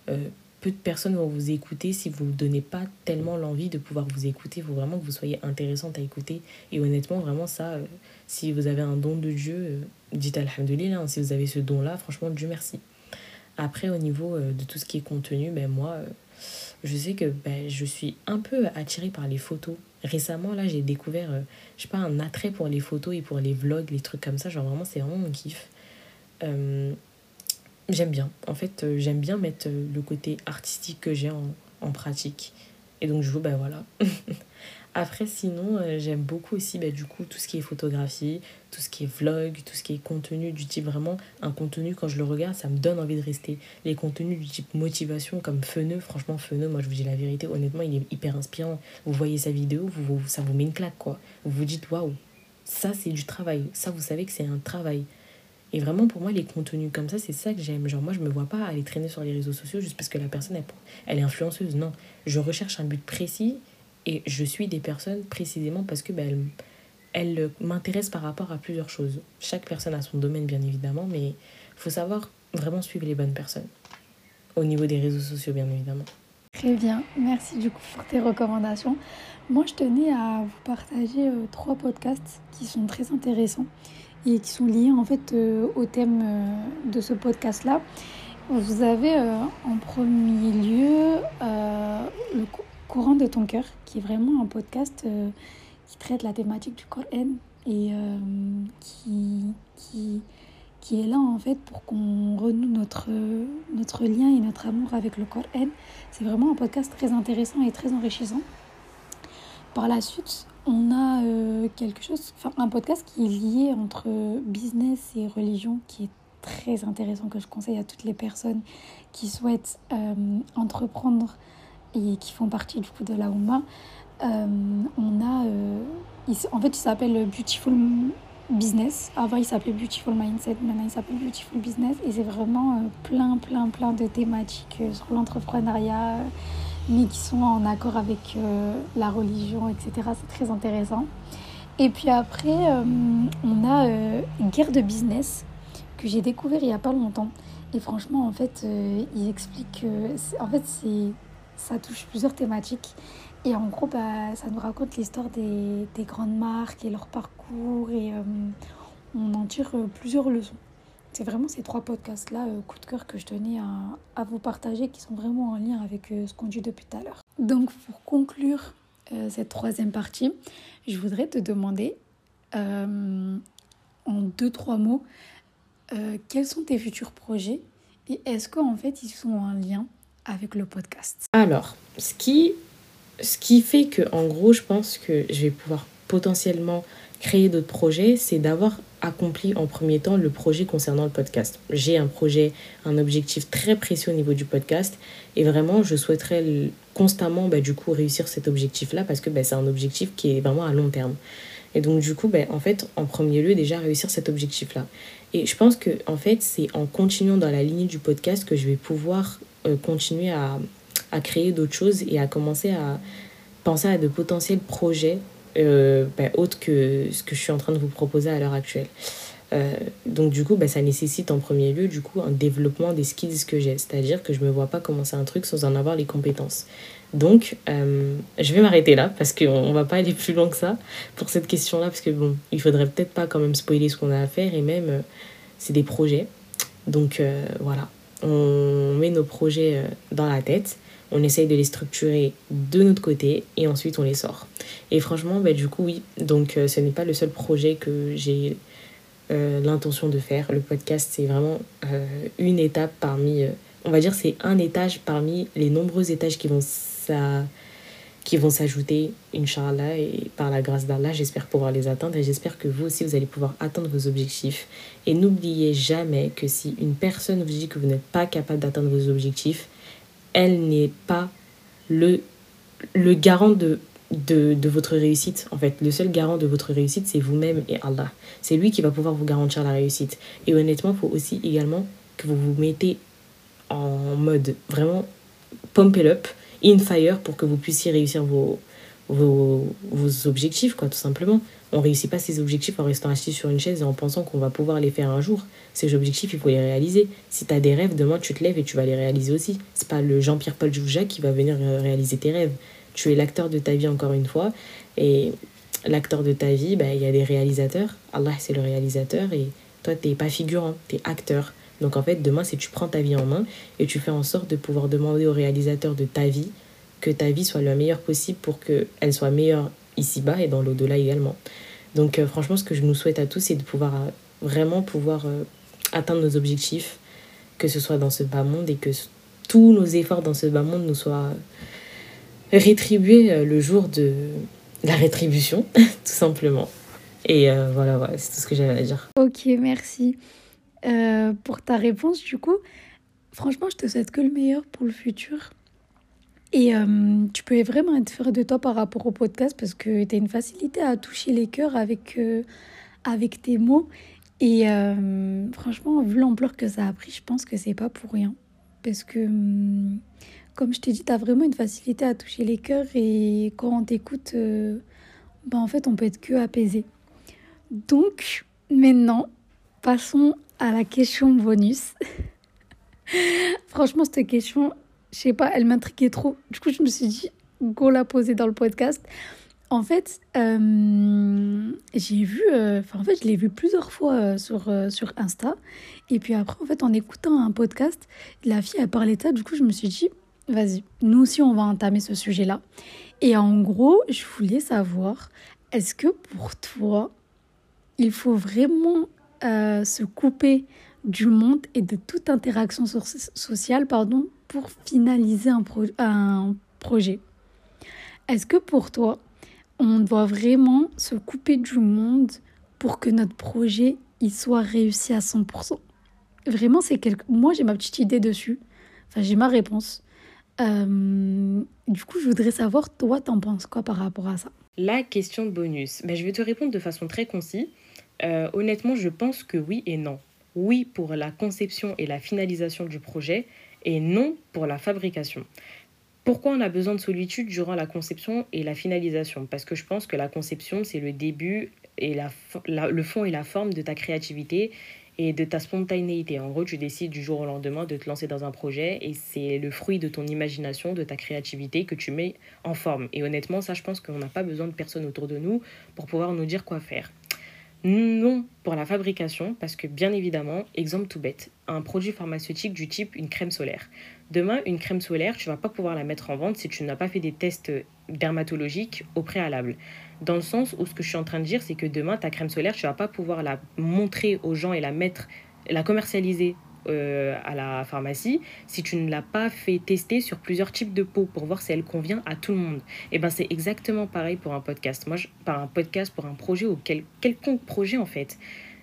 euh, peu de personnes vont vous écouter si vous ne donnez pas tellement l'envie de pouvoir vous écouter. Il faut vraiment que vous soyez intéressante à écouter. Et honnêtement, vraiment, ça, si vous avez un don de Dieu, dites Alhamdulillah. Hein. si vous avez ce don-là, franchement, Dieu merci. Après, au niveau de tout ce qui est contenu, ben moi je sais que ben, je suis un peu attirée par les photos. Récemment, là, j'ai découvert, euh, je sais pas, un attrait pour les photos et pour les vlogs, les trucs comme ça. Genre, vraiment, c'est vraiment mon kiff. Euh, j'aime bien. En fait, euh, j'aime bien mettre le côté artistique que j'ai en, en pratique. Et donc, je vous, ben voilà. Après, sinon, euh, j'aime beaucoup aussi bah, du coup tout ce qui est photographie, tout ce qui est vlog, tout ce qui est contenu du type vraiment un contenu quand je le regarde, ça me donne envie de rester. Les contenus du type motivation comme Feneux, franchement Feneux, moi je vous dis la vérité, honnêtement, il est hyper inspirant. Vous voyez sa vidéo, vous, ça vous met une claque quoi. Vous vous dites waouh, ça c'est du travail. Ça vous savez que c'est un travail. Et vraiment, pour moi, les contenus comme ça, c'est ça que j'aime. Genre, moi, je me vois pas aller traîner sur les réseaux sociaux juste parce que la personne, elle, elle est influenceuse. Non, je recherche un but précis et je suis des personnes précisément parce que ben, elles, m'intéressent par rapport à plusieurs choses. Chaque personne a son domaine, bien évidemment, mais il faut savoir vraiment suivre les bonnes personnes. Au niveau des réseaux sociaux, bien évidemment. Très bien, merci du coup pour tes recommandations. Moi, je tenais à vous partager euh, trois podcasts qui sont très intéressants et qui sont liés en fait euh, au thème euh, de ce podcast-là. Vous avez en premier lieu le, Courant de ton cœur, qui est vraiment un podcast euh, qui traite la thématique du Coran et euh, qui, qui, qui est là en fait pour qu'on renoue notre, notre lien et notre amour avec le Coran. C'est vraiment un podcast très intéressant et très enrichissant. Par la suite, on a euh, quelque chose, enfin un podcast qui est lié entre business et religion qui est très intéressant que je conseille à toutes les personnes qui souhaitent entreprendre et qui font partie du coup de la Ouma, euh, on a. Euh, en fait, il s'appelle Beautiful Business. Avant, il s'appelait Beautiful Mindset. Maintenant, il s'appelle Beautiful Business. Et c'est vraiment euh, plein, plein, plein de thématiques sur l'entrepreneuriat, mais qui sont en accord avec la religion, etc. C'est très intéressant. Et puis après, on a Guerre de Business que j'ai découvert il n'y a pas longtemps. Et franchement, en fait, il explique que. En fait, c'est ça touche plusieurs thématiques. Et en gros, bah, ça nous raconte l'histoire des, des, grandes marques et leur parcours. Et euh, on en tire euh, plusieurs leçons. C'est vraiment ces trois podcasts-là, euh, coup de cœur, que je tenais à, vous partager, qui sont vraiment en lien avec ce qu'on dit depuis tout à l'heure. Donc, pour conclure cette troisième partie, je voudrais te demander, en deux, trois mots, quels sont tes futurs projets et est-ce qu'en fait, ils sont en lien avec le podcast Alors, ce qui, ce qui fait que, en gros, je pense que je vais pouvoir potentiellement créer d'autres projets, c'est d'avoir accompli en premier temps le projet concernant le podcast. J'ai un projet, un objectif très précis au niveau du podcast et vraiment je souhaiterais constamment bah, du coup réussir cet objectif-là parce que bah, c'est un objectif qui est vraiment à long terme. Et donc, du coup, ben, en fait, en premier lieu, déjà réussir cet objectif-là. Et je pense que, en fait, c'est en continuant dans la ligne du podcast que je vais pouvoir euh, continuer à, à créer d'autres choses et à commencer à penser à de potentiels projets euh, ben, autres que ce que je suis en train de vous proposer à l'heure actuelle. Euh, donc du coup, ben, ça nécessite en premier lieu du coup un développement des skills que j'ai. C'est-à-dire que je ne me vois pas commencer un truc sans en avoir les compétences. Donc, je vais m'arrêter là parce qu'on va pas aller plus loin que ça pour cette question-là parce que bon, il faudrait peut-être pas quand même spoiler ce qu'on a à faire et même c'est des projets. Donc voilà, on met nos projets dans la tête, on essaye de les structurer de notre côté et ensuite on les sort. Et franchement, ben, du coup, oui, donc ce n'est pas le seul projet que j'ai euh, l'intention de faire. Le podcast, c'est vraiment euh, une étape parmi, euh, on va dire, c'est un étage parmi les nombreux étages qui vont qui vont s'ajouter, Inch'Allah, et par la grâce d'Allah, j'espère pouvoir les atteindre et j'espère que vous aussi, vous allez pouvoir atteindre vos objectifs. Et n'oubliez jamais que si une personne vous dit que vous n'êtes pas capable d'atteindre vos objectifs, elle n'est pas le, le garant de de, de, votre réussite. En fait, le seul garant de votre réussite, c'est vous-même et Allah. C'est lui qui va pouvoir vous garantir la réussite. Et honnêtement, il faut aussi également que vous vous mettez en mode vraiment pump it up, in fire, pour que vous puissiez réussir vos, vos, vos objectifs, quoi, tout simplement. On réussit pas ces objectifs en restant assis sur une chaise et en pensant qu'on va pouvoir les faire un jour. Ces objectifs, il faut les réaliser. Si tu as des rêves, demain tu te lèves et tu vas les réaliser aussi. C'est pas le Jean-Pierre Paul Joujac qui va venir réaliser tes rêves tu es l'acteur de ta vie encore une fois. Et l'acteur de ta vie, bah, il y a des réalisateurs. Allah, c'est le réalisateur. Et toi, tu n'es pas figurant, tu es acteur. Donc en fait, demain, c'est tu prends ta vie en main et tu fais en sorte de pouvoir demander au réalisateur de ta vie que ta vie soit le meilleure possible pour qu'elle soit meilleure ici-bas et dans l'au-delà également. Donc euh, franchement, ce que je nous souhaite à tous, c'est de pouvoir euh, vraiment pouvoir euh, atteindre nos objectifs, que ce soit dans ce bas monde et que tous nos efforts dans ce bas monde nous soient rétribuer euh, le jour de la rétribution, tout simplement. Et voilà, voilà c'est tout ce que j'avais à dire. Ok, merci euh, pour ta réponse. Du coup, franchement, je te souhaite que le meilleur pour le futur. Et tu peux vraiment être fier de toi par rapport au podcast parce que tu as une facilité à toucher les cœurs avec, avec tes mots. Et franchement, vu l'ampleur que ça a pris, je pense que c'est pas pour rien. Parce que hum, comme je t'ai dit, tu as vraiment une facilité à toucher les cœurs et quand on t'écoute, euh, ben en fait, on peut être que apaisé. Donc, maintenant, passons à la question bonus. Franchement, cette question, je sais pas, elle m'intriguait trop. Du coup, je me suis dit, go la poser dans le podcast. En fait, euh, j'ai vu, euh, en fait, je l'ai vu plusieurs fois sur, sur Insta. Et puis après, en fait, en écoutant un podcast, la fille, a parlé de ça. Du coup, je me suis dit, Vas-y, nous aussi on va entamer ce sujet-là. Et en gros, je voulais savoir, est-ce que pour toi, il faut vraiment euh, se couper du monde et de toute interaction sociale pardon, pour finaliser un, projet Est-ce que pour toi, on doit vraiment se couper du monde pour que notre projet il soit réussi à 100% Vraiment, c'est quelque... moi j'ai ma petite idée dessus. Enfin, j'ai ma réponse. Euh, du coup, je voudrais savoir, toi, t'en penses quoi par rapport à ça? La question bonus. Ben, je vais te répondre de façon très concise. Euh, honnêtement, je pense que oui et non. Oui pour la conception et la finalisation du projet et non pour la fabrication. Pourquoi on a besoin de solitude durant la conception et la finalisation? Parce que je pense que la conception, c'est le début et le fond et la forme de ta créativité et de ta spontanéité. En gros, tu décides du jour au lendemain de te lancer dans un projet et c'est le fruit de ton imagination, de ta créativité que tu mets en forme. Et honnêtement, ça, je pense qu'on n'a pas besoin de personne autour de nous pour pouvoir nous dire quoi faire. Non pour la fabrication, parce que bien évidemment, exemple tout bête, un produit pharmaceutique du type une crème solaire. Demain, une crème solaire, tu vas pas pouvoir la mettre en vente si tu n'as pas fait des tests dermatologiques au préalable. Dans le sens où ce que je suis en train de dire, c'est que demain, ta crème solaire, tu vas pas pouvoir la montrer aux gens et la mettre, la commercialiser euh, à la pharmacie si tu ne l'as pas fait tester sur plusieurs types de peau pour voir si elle convient à tout le monde. Et eh ben c'est exactement pareil pour un podcast. Moi, par un podcast, pour un projet ou quel, quelconque projet en fait.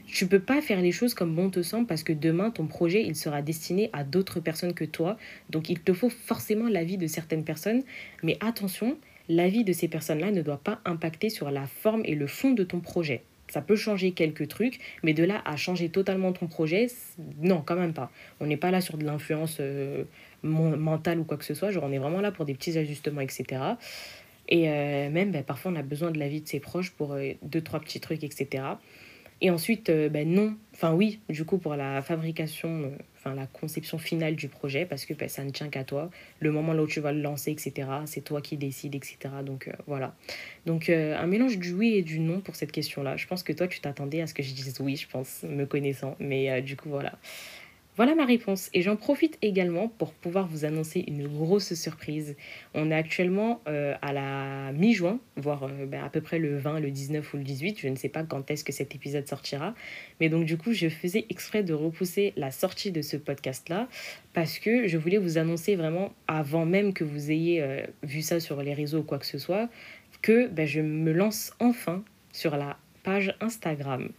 Tu peux pas faire les choses comme bon te semble parce que demain ton projet il sera destiné à d'autres personnes que toi. Donc il te faut forcément l'avis de certaines personnes. Mais attention, l'avis de ces personnes-là ne doit pas impacter sur la forme et le fond de ton projet. Ça peut changer quelques trucs, mais de là à changer totalement ton projet, non, quand même pas. On n'est pas là sur de l'influence euh, mentale ou quoi que ce soit. Genre, on est vraiment là pour des petits ajustements, etc. Et euh, même, ben, parfois, on a besoin de l'avis de ses proches pour euh, deux, trois petits trucs, etc. Et ensuite, ben non, enfin oui, du coup, pour la fabrication, enfin la conception finale du projet, parce que ben, ça ne tient qu'à toi. Le moment là où tu vas le lancer, etc., c'est toi qui décides, etc. Donc voilà. Donc un mélange du oui et du non pour cette question-là. Je pense que toi, tu t'attendais à ce que je dise oui, je pense, me connaissant. Mais du coup, voilà. Voilà ma réponse. Et j'en profite également pour pouvoir vous annoncer une grosse surprise. On est actuellement euh, à la mi-juin, voire euh, ben, à peu près le 20, le 19 ou le 18. Je ne sais pas quand est-ce que cet épisode sortira. Mais donc du coup, je faisais exprès de repousser la sortie de ce podcast-là parce que je voulais vous annoncer vraiment avant même que vous ayez euh, vu ça sur les réseaux ou quoi que ce soit, que ben, je me lance enfin sur la page Instagram.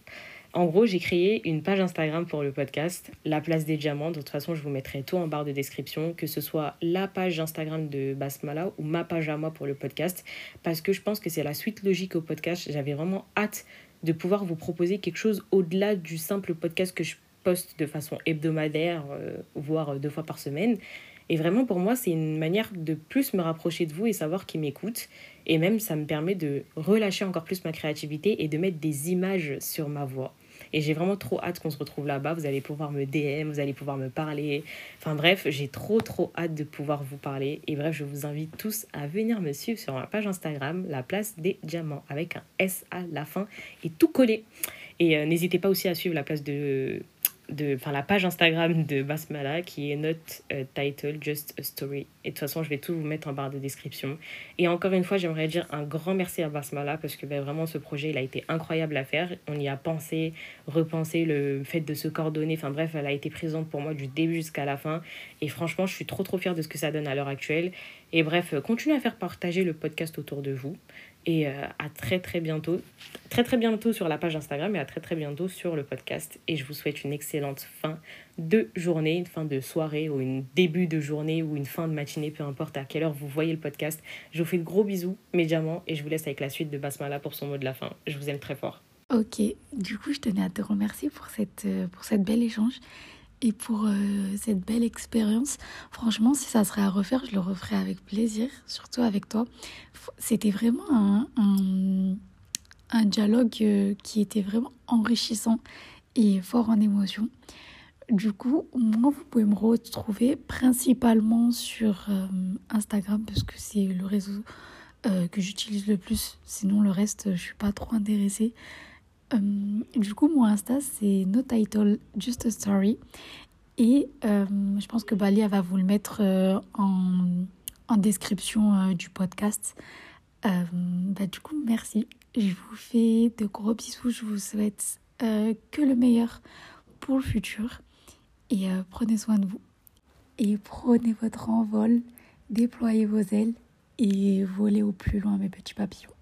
En gros, j'ai créé une page Instagram pour le podcast, La Place des Diamants. De toute façon, je vous mettrai tout en barre de description, que ce soit la page Instagram de Basmala ou ma page à moi pour le podcast, parce que je pense que c'est la suite logique au podcast. J'avais vraiment hâte de pouvoir vous proposer quelque chose au-delà du simple podcast que je poste de façon hebdomadaire, euh, voire deux fois par semaine. Et vraiment, pour moi, c'est une manière de plus me rapprocher de vous et savoir qui m'écoute. Et même, ça me permet de relâcher encore plus ma créativité et de mettre des images sur ma voix. Et j'ai vraiment trop hâte qu'on se retrouve là-bas. Vous allez pouvoir me DM, vous allez pouvoir me parler. Enfin bref, j'ai trop trop hâte de pouvoir vous parler. Et bref, je vous invite tous à venir me suivre sur ma page Instagram, la place des diamants, avec un S à la fin et tout collé. Et euh, n'hésitez pas aussi à suivre la place de de enfin la page Instagram de Basmala qui est euh, title just a story. Et de toute façon je vais tout vous mettre en barre de description. Et encore une fois j'aimerais dire un grand merci à Basmala parce que ben, vraiment ce projet il a été incroyable à faire. On y a pensé repensé le fait de se coordonner. Enfin bref elle a été présente pour moi du début jusqu'à la fin. Et franchement je suis trop trop fière de ce que ça donne à l'heure actuelle. Et bref continuez à faire partager le podcast autour de vous et euh, à très très bientôt. Très très bientôt sur la page Instagram et à très très bientôt sur le podcast. Et je vous souhaite une excellente fin de journée, une fin de soirée ou une début de journée ou une fin de matinée, peu importe à quelle heure vous voyez le podcast. Je vous fais de gros bisous, mes diamants, et je vous laisse avec la suite de Basmala pour son mot de la fin. Je vous aime très fort. Ok, du coup je tenais à te remercier pour cette, euh, pour cette belle échange et pour euh, cette belle expérience. Franchement, si ça serait à refaire, je le referais avec plaisir, surtout avec toi. C'était vraiment un, un, dialogue euh, qui était vraiment enrichissant et fort en émotion. Du coup, moi, vous pouvez me retrouver principalement sur euh, Instagram parce que c'est le réseau que j'utilise le plus. Sinon, le reste, je suis pas trop intéressée. Euh, du coup, mon Insta, c'est no title, just a story. Et euh, je pense que Bali va vous le mettre euh, en, en, description du podcast. bah, du coup, merci. Je vous fais de gros bisous. Je vous souhaite que le meilleur pour le futur. Et prenez soin de vous. Et prenez votre envol, déployez vos ailes et volez au plus loin, mes petits papillons.